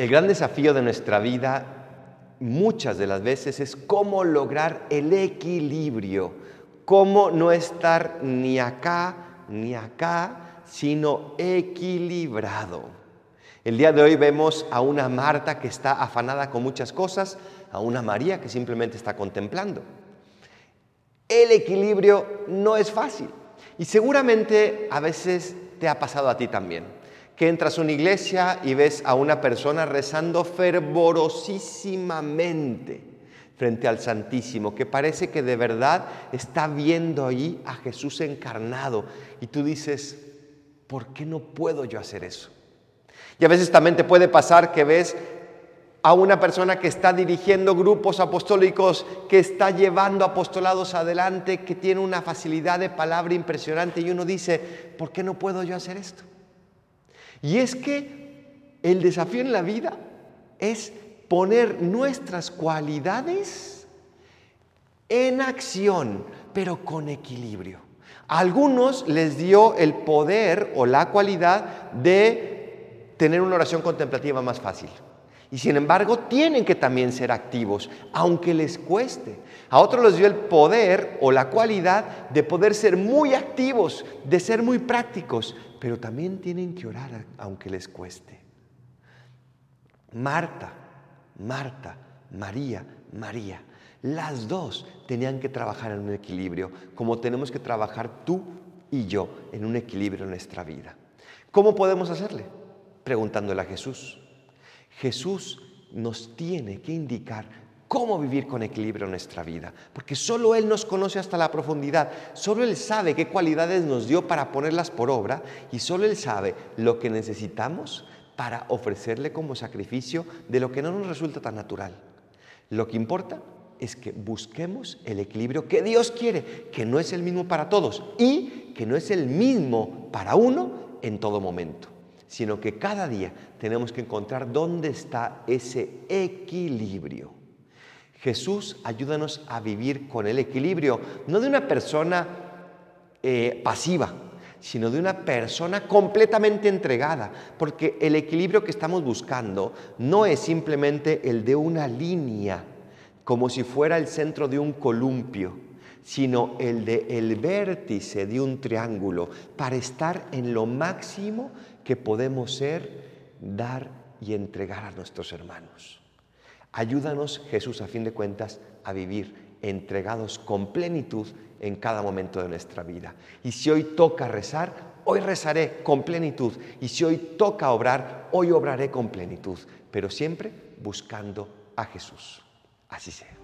El gran desafío de nuestra vida muchas de las veces es cómo lograr el equilibrio, cómo no estar ni acá ni acá, sino equilibrado. El día de hoy vemos a una Marta que está afanada con muchas cosas, a una María que simplemente está contemplando. El equilibrio no es fácil y seguramente a veces te ha pasado a ti también que entras a una iglesia y ves a una persona rezando fervorosísimamente frente al Santísimo, que parece que de verdad está viendo ahí a Jesús encarnado. Y tú dices, ¿por qué no puedo yo hacer eso? Y a veces también te puede pasar que ves a una persona que está dirigiendo grupos apostólicos, que está llevando apostolados adelante, que tiene una facilidad de palabra impresionante y uno dice, ¿por qué no puedo yo hacer esto? Y es que el desafío en la vida es poner nuestras cualidades en acción, pero con equilibrio. A algunos les dio el poder o la cualidad de tener una oración contemplativa más fácil. Y sin embargo, tienen que también ser activos, aunque les cueste. A otros les dio el poder o la cualidad de poder ser muy activos, de ser muy prácticos, pero también tienen que orar aunque les cueste. Marta, Marta, María, María, las dos tenían que trabajar en un equilibrio, como tenemos que trabajar tú y yo en un equilibrio en nuestra vida. ¿Cómo podemos hacerle? Preguntándole a Jesús. Jesús nos tiene que indicar cómo vivir con equilibrio en nuestra vida, porque solo Él nos conoce hasta la profundidad, solo Él sabe qué cualidades nos dio para ponerlas por obra y solo Él sabe lo que necesitamos para ofrecerle como sacrificio de lo que no nos resulta tan natural. Lo que importa es que busquemos el equilibrio que Dios quiere, que no es el mismo para todos y que no es el mismo para uno en todo momento, sino que cada día tenemos que encontrar dónde está ese equilibrio. Jesús, ayúdanos a vivir con el equilibrio, no de una persona eh, pasiva, sino de una persona completamente entregada, porque el equilibrio que estamos buscando no es simplemente el de una línea, como si fuera el centro de un columpio, sino el de el vértice de un triángulo, para estar en lo máximo que podemos ser, dar y entregar a nuestros hermanos. Ayúdanos, Jesús, a fin de cuentas, a vivir entregados con plenitud en cada momento de nuestra vida. Y si hoy toca rezar, hoy rezaré con plenitud. Y si hoy toca obrar, hoy obraré con plenitud. Pero siempre buscando a Jesús. Así sea.